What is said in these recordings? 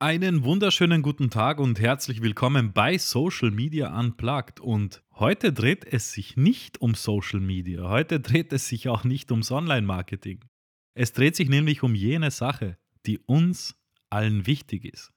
Einen wunderschönen guten Tag und herzlich willkommen bei Social Media Unplugged. Und heute dreht es sich nicht um Social Media, heute dreht es sich auch nicht ums Online-Marketing. Es dreht sich nämlich um jene Sache, die uns allen wichtig ist.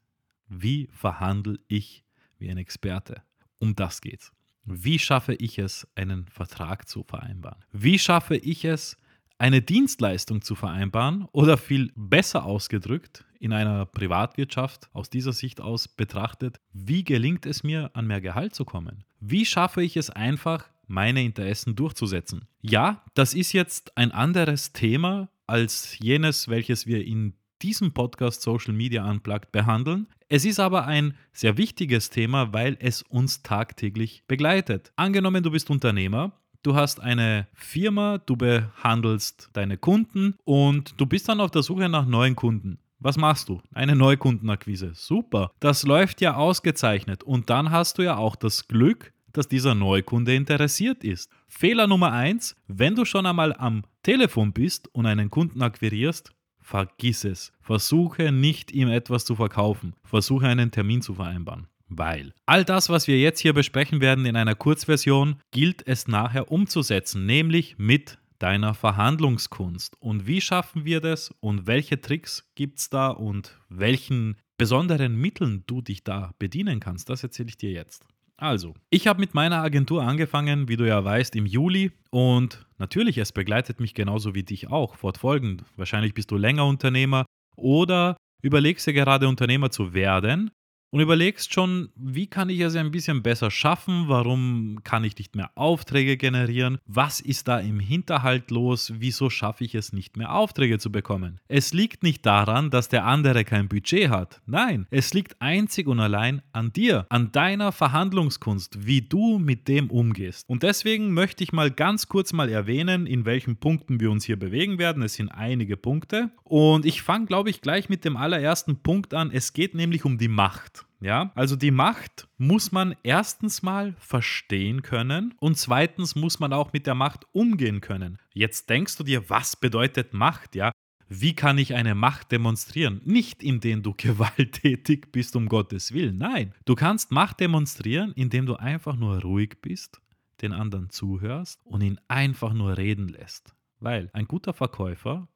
Wie verhandle ich wie ein Experte? Um das geht's. Wie schaffe ich es, einen Vertrag zu vereinbaren? Wie schaffe ich es, eine Dienstleistung zu vereinbaren oder viel besser ausgedrückt, in einer Privatwirtschaft aus dieser Sicht aus betrachtet, wie gelingt es mir, an mehr Gehalt zu kommen? Wie schaffe ich es einfach, meine Interessen durchzusetzen? Ja, das ist jetzt ein anderes Thema als jenes, welches wir in diesem Podcast Social Media Unplugged behandeln. Es ist aber ein sehr wichtiges Thema, weil es uns tagtäglich begleitet. Angenommen, du bist Unternehmer Du hast eine Firma, du behandelst deine Kunden und du bist dann auf der Suche nach neuen Kunden. Was machst du? Eine Neukundenakquise. Super. Das läuft ja ausgezeichnet. Und dann hast du ja auch das Glück, dass dieser Neukunde interessiert ist. Fehler Nummer eins: wenn du schon einmal am Telefon bist und einen Kunden akquirierst, vergiss es. Versuche nicht ihm etwas zu verkaufen. Versuche einen Termin zu vereinbaren. Weil all das, was wir jetzt hier besprechen werden in einer Kurzversion, gilt es nachher umzusetzen, nämlich mit deiner Verhandlungskunst. Und wie schaffen wir das und welche Tricks gibt es da und welchen besonderen Mitteln du dich da bedienen kannst, das erzähle ich dir jetzt. Also, ich habe mit meiner Agentur angefangen, wie du ja weißt, im Juli und natürlich, es begleitet mich genauso wie dich auch fortfolgend. Wahrscheinlich bist du länger Unternehmer oder überlegst dir gerade Unternehmer zu werden und überlegst schon, wie kann ich es ein bisschen besser schaffen, warum kann ich nicht mehr Aufträge generieren, was ist da im Hinterhalt los, wieso schaffe ich es nicht mehr Aufträge zu bekommen. Es liegt nicht daran, dass der andere kein Budget hat, nein, es liegt einzig und allein an dir, an deiner Verhandlungskunst, wie du mit dem umgehst. Und deswegen möchte ich mal ganz kurz mal erwähnen, in welchen Punkten wir uns hier bewegen werden. Es sind einige Punkte und ich fange, glaube ich, gleich mit dem allerersten Punkt an. Es geht nämlich um die Macht. Ja, also die Macht muss man erstens mal verstehen können und zweitens muss man auch mit der Macht umgehen können. Jetzt denkst du dir, was bedeutet Macht? Ja, wie kann ich eine Macht demonstrieren? Nicht indem du gewalttätig bist, um Gottes Willen. Nein, du kannst Macht demonstrieren, indem du einfach nur ruhig bist, den anderen zuhörst und ihn einfach nur reden lässt. Weil ein guter Verkäufer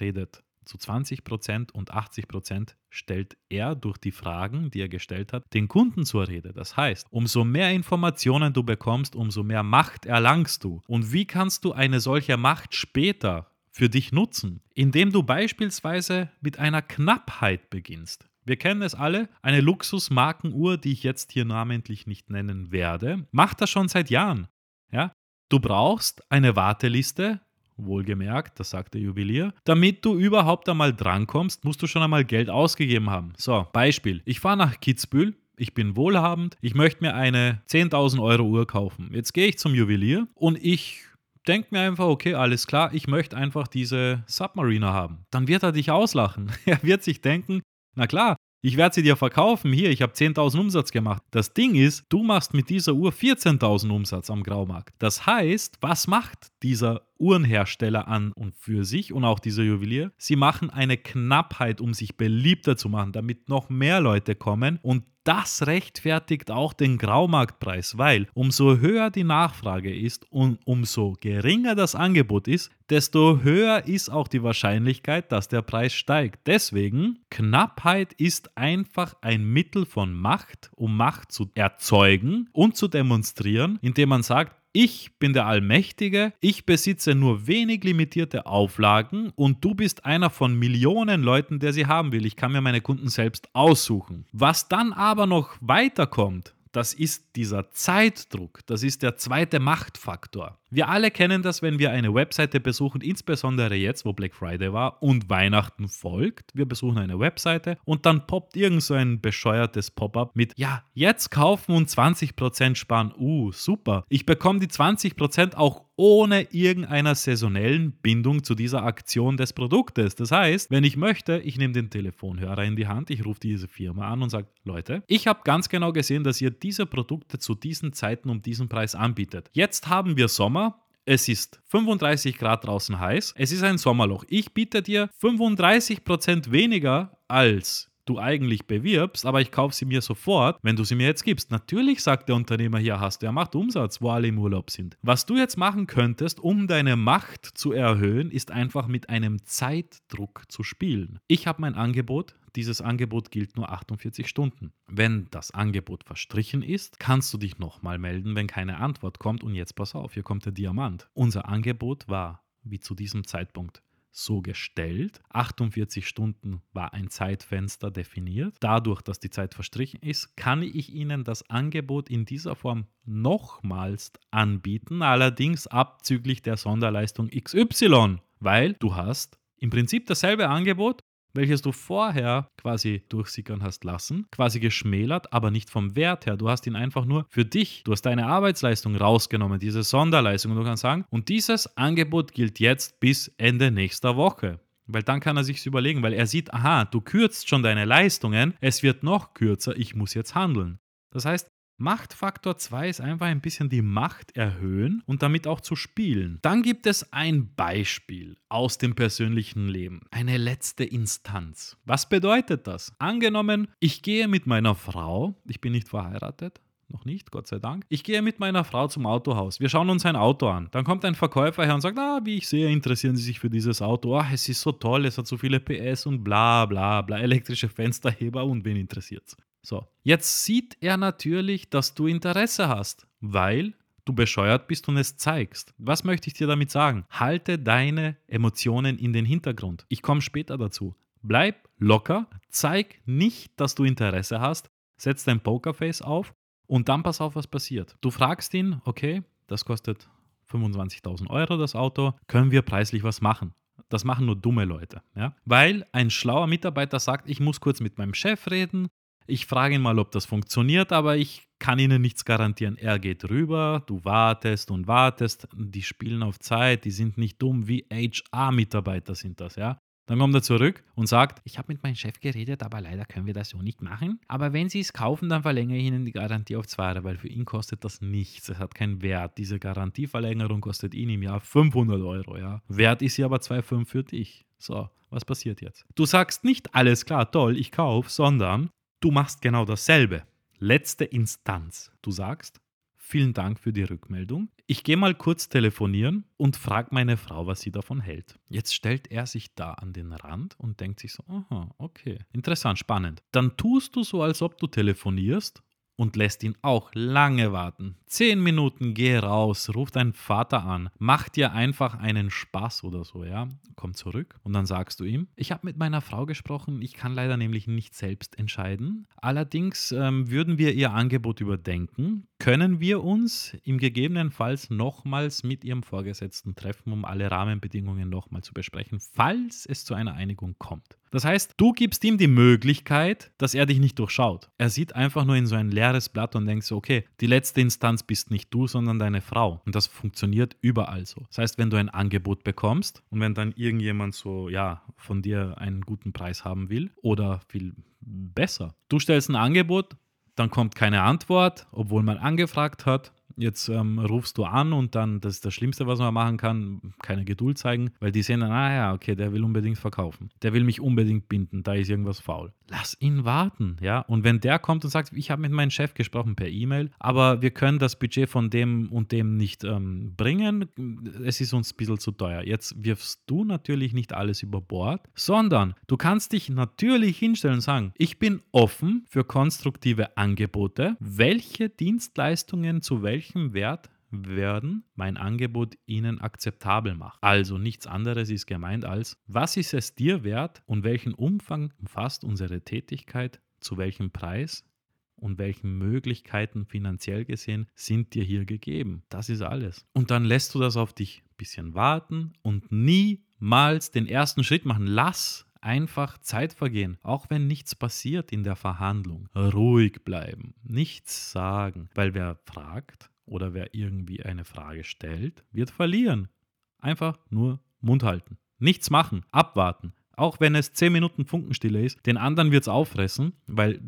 redet zu 20% und 80% stellt er durch die Fragen, die er gestellt hat, den Kunden zur Rede. Das heißt, umso mehr Informationen du bekommst, umso mehr Macht erlangst du. Und wie kannst du eine solche Macht später für dich nutzen? Indem du beispielsweise mit einer Knappheit beginnst. Wir kennen es alle, eine Luxusmarkenuhr, die ich jetzt hier namentlich nicht nennen werde, macht das schon seit Jahren. Ja? Du brauchst eine Warteliste wohlgemerkt, das sagt der Juwelier. Damit du überhaupt einmal drankommst, musst du schon einmal Geld ausgegeben haben. So, Beispiel. Ich fahre nach Kitzbühel, ich bin wohlhabend, ich möchte mir eine 10.000 Euro Uhr kaufen. Jetzt gehe ich zum Juwelier und ich denke mir einfach, okay, alles klar, ich möchte einfach diese Submariner haben. Dann wird er dich auslachen. Er wird sich denken, na klar, ich werde sie dir verkaufen. Hier, ich habe 10.000 Umsatz gemacht. Das Ding ist, du machst mit dieser Uhr 14.000 Umsatz am Graumarkt. Das heißt, was macht dieser Uhrenhersteller an und für sich und auch dieser Juwelier? Sie machen eine Knappheit, um sich beliebter zu machen, damit noch mehr Leute kommen und das rechtfertigt auch den Graumarktpreis, weil umso höher die Nachfrage ist und umso geringer das Angebot ist, desto höher ist auch die Wahrscheinlichkeit, dass der Preis steigt. Deswegen, Knappheit ist einfach ein Mittel von Macht, um Macht zu erzeugen und zu demonstrieren, indem man sagt, ich bin der Allmächtige, ich besitze nur wenig limitierte Auflagen und du bist einer von Millionen Leuten, der sie haben will. Ich kann mir meine Kunden selbst aussuchen. Was dann aber noch weiterkommt, das ist dieser Zeitdruck, das ist der zweite Machtfaktor. Wir alle kennen das, wenn wir eine Webseite besuchen, insbesondere jetzt, wo Black Friday war und Weihnachten folgt. Wir besuchen eine Webseite und dann poppt irgend so ein bescheuertes Pop-up mit, ja, jetzt kaufen und 20% sparen. Uh, super. Ich bekomme die 20% auch ohne irgendeiner saisonellen Bindung zu dieser Aktion des Produktes. Das heißt, wenn ich möchte, ich nehme den Telefonhörer in die Hand, ich rufe diese Firma an und sage, Leute, ich habe ganz genau gesehen, dass ihr diese Produkte zu diesen Zeiten um diesen Preis anbietet. Jetzt haben wir Sommer, es ist 35 Grad draußen heiß. Es ist ein Sommerloch. Ich biete dir 35% weniger als du eigentlich bewirbst, aber ich kaufe sie mir sofort, wenn du sie mir jetzt gibst. Natürlich sagt der Unternehmer hier, hast du, er macht Umsatz, wo alle im Urlaub sind. Was du jetzt machen könntest, um deine Macht zu erhöhen, ist einfach mit einem Zeitdruck zu spielen. Ich habe mein Angebot, dieses Angebot gilt nur 48 Stunden. Wenn das Angebot verstrichen ist, kannst du dich nochmal melden, wenn keine Antwort kommt. Und jetzt pass auf, hier kommt der Diamant. Unser Angebot war, wie zu diesem Zeitpunkt, so gestellt. 48 Stunden war ein Zeitfenster definiert. Dadurch, dass die Zeit verstrichen ist, kann ich Ihnen das Angebot in dieser Form nochmals anbieten, allerdings abzüglich der Sonderleistung XY, weil du hast im Prinzip dasselbe Angebot, welches du vorher quasi durchsickern hast lassen, quasi geschmälert, aber nicht vom Wert her. Du hast ihn einfach nur für dich, du hast deine Arbeitsleistung rausgenommen, diese Sonderleistung. Und du kannst sagen, und dieses Angebot gilt jetzt bis Ende nächster Woche. Weil dann kann er sich überlegen, weil er sieht, aha, du kürzt schon deine Leistungen, es wird noch kürzer, ich muss jetzt handeln. Das heißt, Machtfaktor 2 ist einfach ein bisschen die Macht erhöhen und damit auch zu spielen. Dann gibt es ein Beispiel aus dem persönlichen Leben, eine letzte Instanz. Was bedeutet das? Angenommen, ich gehe mit meiner Frau, ich bin nicht verheiratet, noch nicht, Gott sei Dank. Ich gehe mit meiner Frau zum Autohaus. Wir schauen uns ein Auto an. Dann kommt ein Verkäufer her und sagt, ah, wie ich sehe, interessieren Sie sich für dieses Auto. Ah, es ist so toll, es hat so viele PS und bla bla bla, elektrische Fensterheber und wen interessiert's? So, jetzt sieht er natürlich, dass du Interesse hast, weil du bescheuert bist und es zeigst. Was möchte ich dir damit sagen? Halte deine Emotionen in den Hintergrund. Ich komme später dazu. Bleib locker, zeig nicht, dass du Interesse hast, setz dein Pokerface auf und dann pass auf, was passiert. Du fragst ihn, okay, das kostet 25.000 Euro das Auto, können wir preislich was machen? Das machen nur dumme Leute, ja? Weil ein schlauer Mitarbeiter sagt, ich muss kurz mit meinem Chef reden, ich frage ihn mal, ob das funktioniert, aber ich kann Ihnen nichts garantieren. Er geht rüber, du wartest und wartest, die spielen auf Zeit, die sind nicht dumm, wie HR-Mitarbeiter sind das, ja. Dann kommt er zurück und sagt, ich habe mit meinem Chef geredet, aber leider können wir das so nicht machen. Aber wenn Sie es kaufen, dann verlängere ich Ihnen die Garantie auf zwei Jahre, weil für ihn kostet das nichts. Es hat keinen Wert. Diese Garantieverlängerung kostet ihn im Jahr 500 Euro. Ja. Wert ist sie aber 2,5 für dich. So, was passiert jetzt? Du sagst nicht, alles klar, toll, ich kaufe, sondern Du machst genau dasselbe. Letzte Instanz. Du sagst, vielen Dank für die Rückmeldung. Ich gehe mal kurz telefonieren und frage meine Frau, was sie davon hält. Jetzt stellt er sich da an den Rand und denkt sich so, aha, okay, interessant, spannend. Dann tust du so, als ob du telefonierst und lässt ihn auch lange warten. Zehn Minuten, geh raus, ruf deinen Vater an, mach dir einfach einen Spaß oder so, ja. Komm zurück und dann sagst du ihm, ich habe mit meiner Frau gesprochen, ich kann leider nämlich nicht selbst entscheiden. Allerdings ähm, würden wir ihr Angebot überdenken. Können wir uns im gegebenenfalls nochmals mit ihrem Vorgesetzten treffen, um alle Rahmenbedingungen nochmal zu besprechen, falls es zu einer Einigung kommt. Das heißt, du gibst ihm die Möglichkeit, dass er dich nicht durchschaut. Er sieht einfach nur in so ein leeres Blatt und denkt so, okay, die letzte Instanz bist nicht du, sondern deine Frau. Und das funktioniert überall so. Das heißt, wenn du ein Angebot bekommst und wenn dann irgendjemand so, ja, von dir einen guten Preis haben will oder viel besser, du stellst ein Angebot, dann kommt keine Antwort, obwohl man angefragt hat. Jetzt ähm, rufst du an und dann, das ist das Schlimmste, was man machen kann, keine Geduld zeigen, weil die sehen dann, ah ja, okay, der will unbedingt verkaufen. Der will mich unbedingt binden, da ist irgendwas faul. Lass ihn warten, ja. Und wenn der kommt und sagt, ich habe mit meinem Chef gesprochen per E-Mail, aber wir können das Budget von dem und dem nicht ähm, bringen, es ist uns ein bisschen zu teuer. Jetzt wirfst du natürlich nicht alles über Bord, sondern du kannst dich natürlich hinstellen und sagen, ich bin offen für konstruktive Angebote, welche Dienstleistungen zu welchen welchem Wert werden mein Angebot Ihnen akzeptabel macht. Also nichts anderes ist gemeint als, was ist es dir wert und welchen Umfang umfasst unsere Tätigkeit, zu welchem Preis und welche Möglichkeiten finanziell gesehen sind dir hier gegeben. Das ist alles. Und dann lässt du das auf dich ein bisschen warten und niemals den ersten Schritt machen. Lass einfach Zeit vergehen, auch wenn nichts passiert in der Verhandlung. Ruhig bleiben, nichts sagen, weil wer fragt oder wer irgendwie eine Frage stellt, wird verlieren. Einfach nur Mund halten. Nichts machen, abwarten. Auch wenn es 10 Minuten Funkenstille ist, den anderen wird es auffressen, weil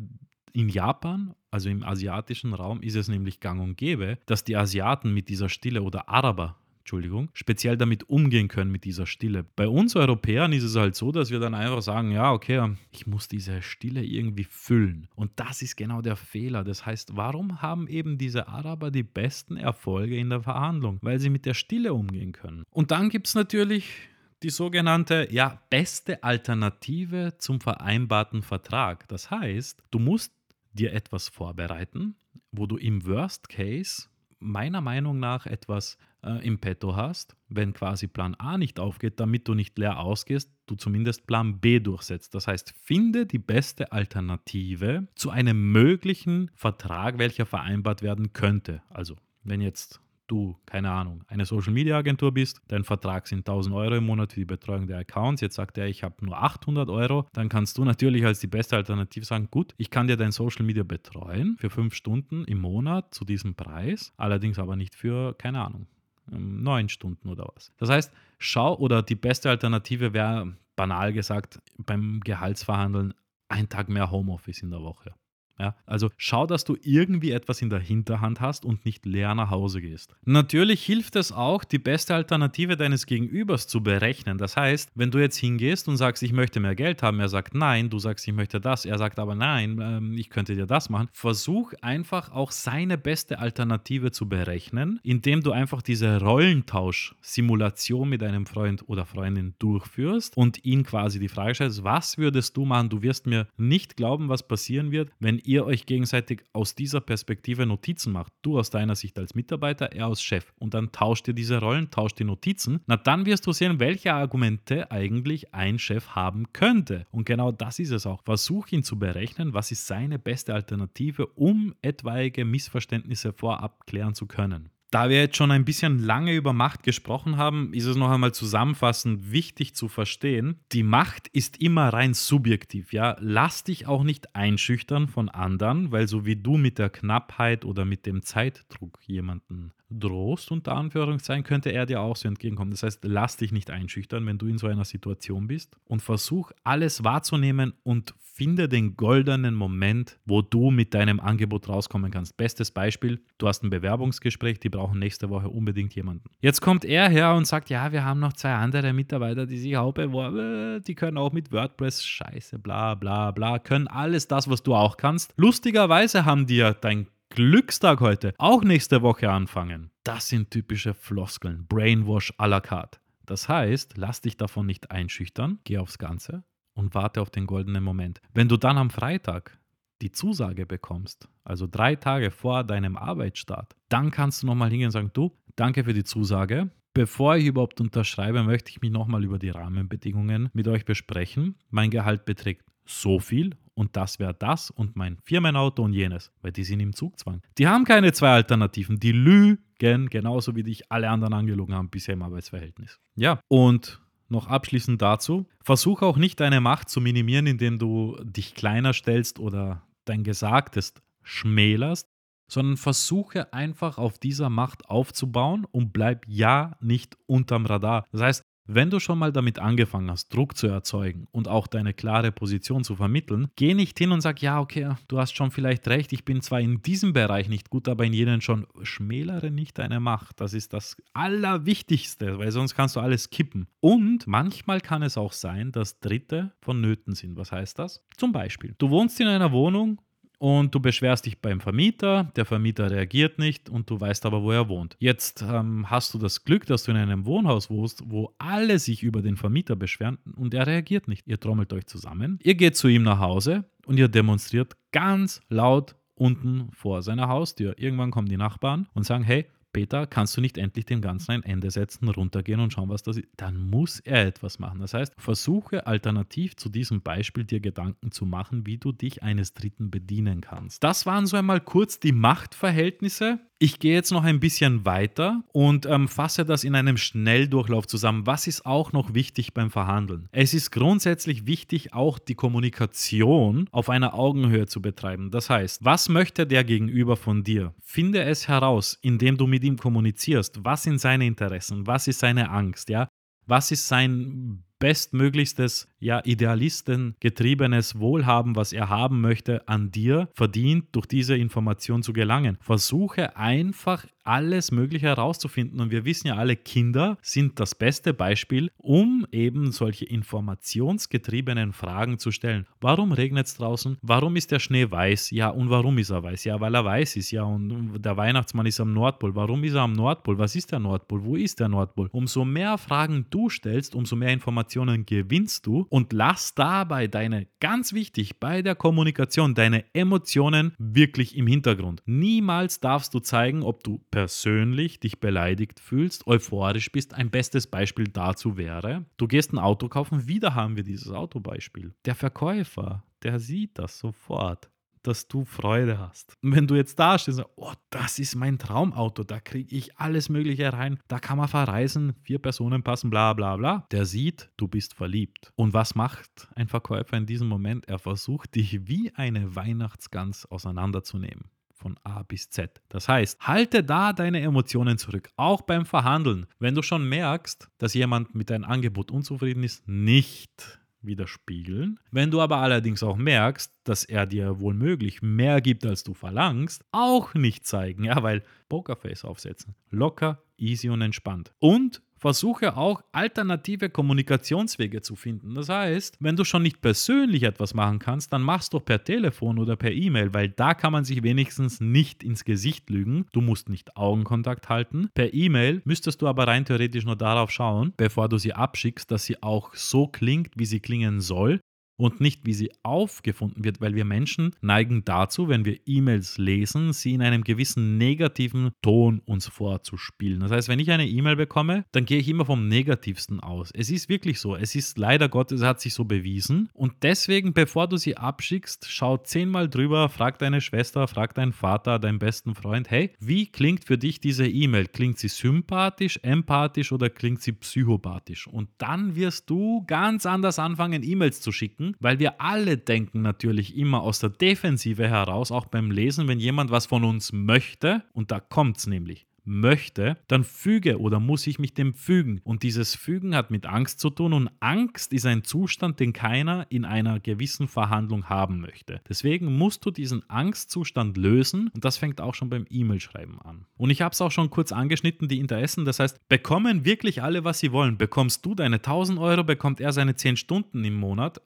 in Japan, also im asiatischen Raum, ist es nämlich gang und gäbe, dass die Asiaten mit dieser Stille oder Araber Entschuldigung, speziell damit umgehen können mit dieser Stille. Bei uns Europäern ist es halt so, dass wir dann einfach sagen, ja, okay, ich muss diese Stille irgendwie füllen. Und das ist genau der Fehler. Das heißt, warum haben eben diese Araber die besten Erfolge in der Verhandlung? Weil sie mit der Stille umgehen können. Und dann gibt es natürlich die sogenannte ja, beste Alternative zum vereinbarten Vertrag. Das heißt, du musst dir etwas vorbereiten, wo du im Worst Case meiner Meinung nach etwas äh, im Petto hast, wenn quasi Plan A nicht aufgeht, damit du nicht leer ausgehst, du zumindest Plan B durchsetzt. Das heißt, finde die beste Alternative zu einem möglichen Vertrag, welcher vereinbart werden könnte. Also, wenn jetzt du, keine Ahnung, eine Social Media Agentur bist, dein Vertrag sind 1000 Euro im Monat für die Betreuung der Accounts, jetzt sagt er, ich habe nur 800 Euro, dann kannst du natürlich als die beste Alternative sagen, gut, ich kann dir dein Social Media betreuen für fünf Stunden im Monat zu diesem Preis, allerdings aber nicht für, keine Ahnung, neun Stunden oder was. Das heißt, schau oder die beste Alternative wäre, banal gesagt, beim Gehaltsverhandeln ein Tag mehr Homeoffice in der Woche. Ja, also schau, dass du irgendwie etwas in der Hinterhand hast und nicht leer nach Hause gehst. Natürlich hilft es auch, die beste Alternative deines Gegenübers zu berechnen. Das heißt, wenn du jetzt hingehst und sagst, ich möchte mehr Geld haben, er sagt nein, du sagst, ich möchte das, er sagt aber nein, ähm, ich könnte dir das machen. Versuch einfach auch seine beste Alternative zu berechnen, indem du einfach diese Rollentausch-Simulation mit einem Freund oder Freundin durchführst und ihn quasi die Frage stellst, was würdest du machen? Du wirst mir nicht glauben, was passieren wird, wenn ihr euch gegenseitig aus dieser Perspektive Notizen macht, du aus deiner Sicht als Mitarbeiter, er als Chef, und dann tauscht ihr diese Rollen, tauscht die Notizen, na dann wirst du sehen, welche Argumente eigentlich ein Chef haben könnte. Und genau das ist es auch. Versuch ihn zu berechnen, was ist seine beste Alternative, um etwaige Missverständnisse vorab klären zu können. Da wir jetzt schon ein bisschen lange über Macht gesprochen haben, ist es noch einmal zusammenfassend wichtig zu verstehen, die Macht ist immer rein subjektiv, ja. Lass dich auch nicht einschüchtern von anderen, weil so wie du mit der Knappheit oder mit dem Zeitdruck jemanden drohst, unter Anführungszeichen, könnte er dir auch so entgegenkommen. Das heißt, lass dich nicht einschüchtern, wenn du in so einer Situation bist und versuch alles wahrzunehmen und finde den goldenen Moment, wo du mit deinem Angebot rauskommen kannst. Bestes Beispiel, du hast ein Bewerbungsgespräch, die brauchen nächste Woche unbedingt jemanden. Jetzt kommt er her und sagt, ja, wir haben noch zwei andere Mitarbeiter, die sich auch beworben, die können auch mit WordPress, scheiße, bla bla bla, können alles das, was du auch kannst. Lustigerweise haben ja dein Glückstag heute auch nächste Woche anfangen. Das sind typische Floskeln, Brainwash à la carte. Das heißt, lass dich davon nicht einschüchtern, geh aufs Ganze und warte auf den goldenen Moment. Wenn du dann am Freitag die Zusage bekommst, also drei Tage vor deinem Arbeitsstart, dann kannst du nochmal hingehen und sagen, du, danke für die Zusage. Bevor ich überhaupt unterschreibe, möchte ich mich nochmal über die Rahmenbedingungen mit euch besprechen. Mein Gehalt beträgt so viel und das wäre das und mein Firmenauto und jenes, weil die sind im Zugzwang. Die haben keine zwei Alternativen, die lügen, genauso wie dich alle anderen angelogen haben bisher im Arbeitsverhältnis. Ja, und noch abschließend dazu, versuch auch nicht deine Macht zu minimieren, indem du dich kleiner stellst oder dein Gesagtes schmälerst, sondern versuche einfach auf dieser Macht aufzubauen und bleib ja nicht unterm Radar. Das heißt, wenn du schon mal damit angefangen hast, Druck zu erzeugen und auch deine klare Position zu vermitteln, geh nicht hin und sag, ja, okay, du hast schon vielleicht recht, ich bin zwar in diesem Bereich nicht gut, aber in jenen schon. Schmälere nicht deine Macht. Das ist das Allerwichtigste, weil sonst kannst du alles kippen. Und manchmal kann es auch sein, dass Dritte vonnöten sind. Was heißt das? Zum Beispiel, du wohnst in einer Wohnung und du beschwerst dich beim Vermieter, der Vermieter reagiert nicht und du weißt aber, wo er wohnt. Jetzt ähm, hast du das Glück, dass du in einem Wohnhaus wohnst, wo alle sich über den Vermieter beschweren und er reagiert nicht. Ihr trommelt euch zusammen, ihr geht zu ihm nach Hause und ihr demonstriert ganz laut unten vor seiner Haustür. Irgendwann kommen die Nachbarn und sagen, hey, Peter, kannst du nicht endlich dem Ganzen ein Ende setzen, runtergehen und schauen, was das ist? Dann muss er etwas machen. Das heißt, versuche alternativ zu diesem Beispiel dir Gedanken zu machen, wie du dich eines Dritten bedienen kannst. Das waren so einmal kurz die Machtverhältnisse. Ich gehe jetzt noch ein bisschen weiter und ähm, fasse das in einem Schnelldurchlauf zusammen. Was ist auch noch wichtig beim Verhandeln? Es ist grundsätzlich wichtig, auch die Kommunikation auf einer Augenhöhe zu betreiben. Das heißt, was möchte der Gegenüber von dir? Finde es heraus, indem du mit ihm kommunizierst. Was sind seine Interessen? Was ist seine Angst? Ja? Was ist sein bestmöglichstes, ja, idealistengetriebenes Wohlhaben, was er haben möchte, an dir verdient, durch diese Information zu gelangen. Versuche einfach alles Mögliche herauszufinden. Und wir wissen ja alle, Kinder sind das beste Beispiel, um eben solche informationsgetriebenen Fragen zu stellen. Warum regnet es draußen? Warum ist der Schnee weiß? Ja, und warum ist er weiß? Ja, weil er weiß ist. Ja, und der Weihnachtsmann ist am Nordpol. Warum ist er am Nordpol? Was ist der Nordpol? Wo ist der Nordpol? Umso mehr Fragen du stellst, umso mehr Informationen gewinnst du und lass dabei deine, ganz wichtig, bei der Kommunikation, deine Emotionen wirklich im Hintergrund. Niemals darfst du zeigen, ob du persönlich dich beleidigt fühlst, euphorisch bist. Ein bestes Beispiel dazu wäre, du gehst ein Auto kaufen, wieder haben wir dieses Autobeispiel. Der Verkäufer, der sieht das sofort dass du Freude hast. Und wenn du jetzt da stehst und sagst, oh, das ist mein Traumauto, da kriege ich alles Mögliche rein, da kann man verreisen, vier Personen passen, bla bla bla, der sieht, du bist verliebt. Und was macht ein Verkäufer in diesem Moment? Er versucht dich wie eine Weihnachtsgans auseinanderzunehmen von A bis Z. Das heißt, halte da deine Emotionen zurück, auch beim Verhandeln. Wenn du schon merkst, dass jemand mit deinem Angebot unzufrieden ist, nicht widerspiegeln. Wenn du aber allerdings auch merkst, dass er dir wohl möglich mehr gibt, als du verlangst, auch nicht zeigen, ja, weil Pokerface aufsetzen. Locker, easy und entspannt. Und versuche auch alternative Kommunikationswege zu finden. Das heißt, wenn du schon nicht persönlich etwas machen kannst, dann machst du per Telefon oder per E-Mail, weil da kann man sich wenigstens nicht ins Gesicht lügen. Du musst nicht Augenkontakt halten. Per E-Mail müsstest du aber rein theoretisch nur darauf schauen, bevor du sie abschickst, dass sie auch so klingt, wie sie klingen soll und nicht, wie sie aufgefunden wird, weil wir Menschen neigen dazu, wenn wir E-Mails lesen, sie in einem gewissen negativen Ton uns vorzuspielen. Das heißt, wenn ich eine E-Mail bekomme, dann gehe ich immer vom Negativsten aus. Es ist wirklich so. Es ist leider Gottes, es hat sich so bewiesen. Und deswegen, bevor du sie abschickst, schau zehnmal drüber, frag deine Schwester, frag deinen Vater, deinen besten Freund, hey, wie klingt für dich diese E-Mail? Klingt sie sympathisch, empathisch oder klingt sie psychopathisch? Und dann wirst du ganz anders anfangen, E-Mails zu schicken weil wir alle denken natürlich immer aus der Defensive heraus, auch beim Lesen, wenn jemand was von uns möchte, und da kommt es nämlich möchte, dann füge oder muss ich mich dem fügen. Und dieses Fügen hat mit Angst zu tun und Angst ist ein Zustand, den keiner in einer gewissen Verhandlung haben möchte. Deswegen musst du diesen Angstzustand lösen und das fängt auch schon beim E-Mail-Schreiben an. Und ich habe es auch schon kurz angeschnitten, die Interessen. Das heißt, bekommen wirklich alle, was sie wollen. Bekommst du deine 1000 Euro, bekommt er seine 10 Stunden im Monat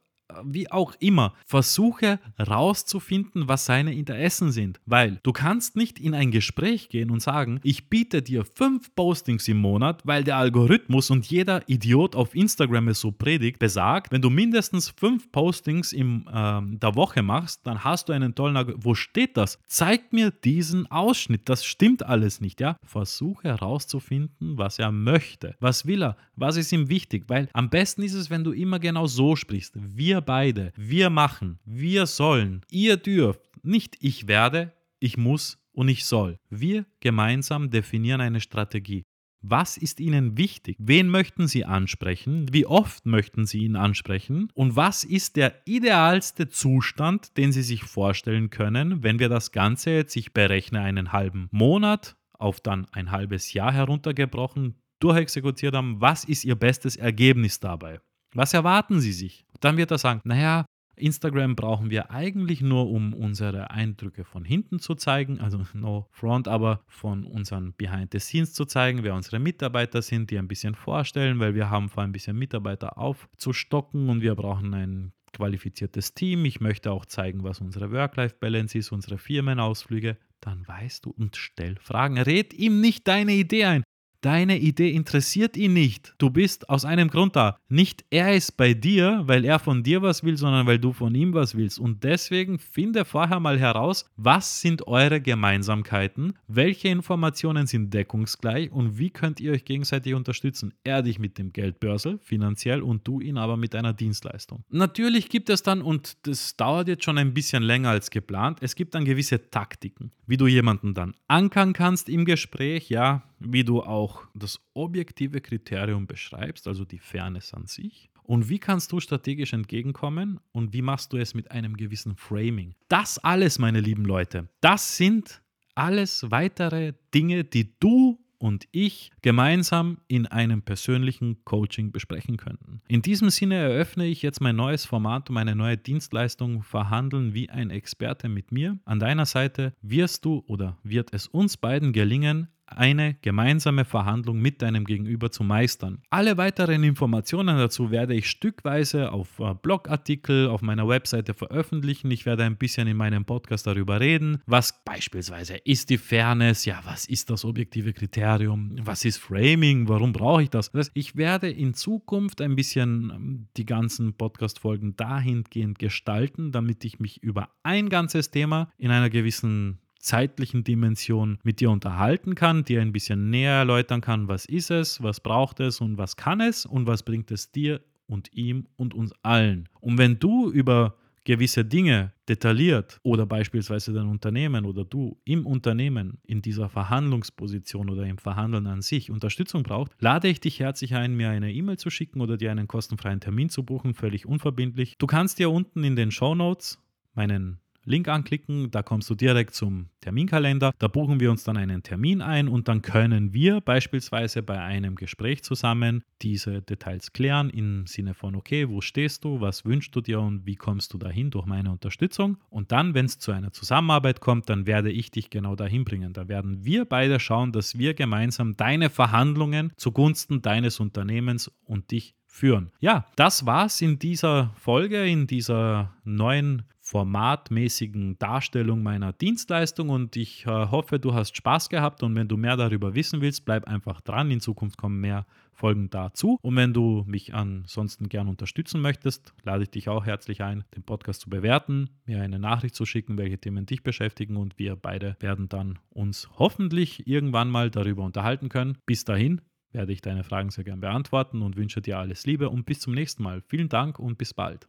wie auch immer, versuche rauszufinden, was seine Interessen sind. Weil du kannst nicht in ein Gespräch gehen und sagen, ich biete dir fünf Postings im Monat, weil der Algorithmus und jeder Idiot auf Instagram es so predigt, besagt, wenn du mindestens fünf Postings in äh, der Woche machst, dann hast du einen tollen Algorithmus. Wo steht das? Zeig mir diesen Ausschnitt. Das stimmt alles nicht, ja? Versuche herauszufinden, was er möchte. Was will er? Was ist ihm wichtig? Weil am besten ist es, wenn du immer genau so sprichst. Wir beide, wir machen, wir sollen, ihr dürft, nicht ich werde, ich muss und ich soll. Wir gemeinsam definieren eine Strategie. Was ist Ihnen wichtig? Wen möchten Sie ansprechen? Wie oft möchten Sie ihn ansprechen? Und was ist der idealste Zustand, den Sie sich vorstellen können, wenn wir das Ganze jetzt, ich berechne einen halben Monat auf dann ein halbes Jahr heruntergebrochen, durchexekutiert haben? Was ist Ihr bestes Ergebnis dabei? Was erwarten Sie sich? Dann wird er sagen, naja, Instagram brauchen wir eigentlich nur, um unsere Eindrücke von hinten zu zeigen, also no front, aber von unseren Behind the Scenes zu zeigen, wer unsere Mitarbeiter sind, die ein bisschen vorstellen, weil wir haben vor ein bisschen Mitarbeiter aufzustocken und wir brauchen ein qualifiziertes Team. Ich möchte auch zeigen, was unsere Work-Life-Balance ist, unsere Firmenausflüge. Dann weißt du und stell Fragen. Red ihm nicht deine Idee ein. Deine Idee interessiert ihn nicht. Du bist aus einem Grund da. Nicht er ist bei dir, weil er von dir was will, sondern weil du von ihm was willst. Und deswegen finde vorher mal heraus, was sind eure Gemeinsamkeiten, welche Informationen sind deckungsgleich und wie könnt ihr euch gegenseitig unterstützen. Er dich mit dem Geldbörsel finanziell und du ihn aber mit einer Dienstleistung. Natürlich gibt es dann, und das dauert jetzt schon ein bisschen länger als geplant, es gibt dann gewisse Taktiken, wie du jemanden dann ankern kannst im Gespräch, ja, wie du auch das objektive Kriterium beschreibst, also die Fairness an sich. Und wie kannst du strategisch entgegenkommen und wie machst du es mit einem gewissen Framing? Das alles, meine lieben Leute, das sind alles weitere Dinge, die du und ich gemeinsam in einem persönlichen Coaching besprechen könnten. In diesem Sinne eröffne ich jetzt mein neues Format und meine neue Dienstleistung Verhandeln wie ein Experte mit mir. An deiner Seite wirst du oder wird es uns beiden gelingen, eine gemeinsame Verhandlung mit deinem Gegenüber zu meistern. Alle weiteren Informationen dazu werde ich stückweise auf äh, Blogartikel auf meiner Webseite veröffentlichen. Ich werde ein bisschen in meinem Podcast darüber reden, was beispielsweise ist die Fairness, ja, was ist das objektive Kriterium, was ist Framing, warum brauche ich das? das ich werde in Zukunft ein bisschen ähm, die ganzen Podcast-Folgen dahingehend gestalten, damit ich mich über ein ganzes Thema in einer gewissen zeitlichen Dimension mit dir unterhalten kann, dir ein bisschen näher erläutern kann, was ist es, was braucht es und was kann es und was bringt es dir und ihm und uns allen. Und wenn du über gewisse Dinge detailliert oder beispielsweise dein Unternehmen oder du im Unternehmen in dieser Verhandlungsposition oder im Verhandeln an sich Unterstützung braucht, lade ich dich herzlich ein, mir eine E-Mail zu schicken oder dir einen kostenfreien Termin zu buchen, völlig unverbindlich. Du kannst dir unten in den Show Notes meinen Link anklicken, da kommst du direkt zum Terminkalender. Da buchen wir uns dann einen Termin ein und dann können wir beispielsweise bei einem Gespräch zusammen diese Details klären im Sinne von, okay, wo stehst du, was wünschst du dir und wie kommst du dahin durch meine Unterstützung. Und dann, wenn es zu einer Zusammenarbeit kommt, dann werde ich dich genau dahin bringen. Da werden wir beide schauen, dass wir gemeinsam deine Verhandlungen zugunsten deines Unternehmens und dich führen. Ja, das war's in dieser Folge, in dieser neuen formatmäßigen Darstellung meiner Dienstleistung und ich äh, hoffe, du hast Spaß gehabt und wenn du mehr darüber wissen willst, bleib einfach dran. In Zukunft kommen mehr Folgen dazu. Und wenn du mich ansonsten gern unterstützen möchtest, lade ich dich auch herzlich ein, den Podcast zu bewerten, mir eine Nachricht zu schicken, welche Themen dich beschäftigen und wir beide werden dann uns hoffentlich irgendwann mal darüber unterhalten können. Bis dahin werde ich deine Fragen sehr gern beantworten und wünsche dir alles Liebe und bis zum nächsten Mal. Vielen Dank und bis bald.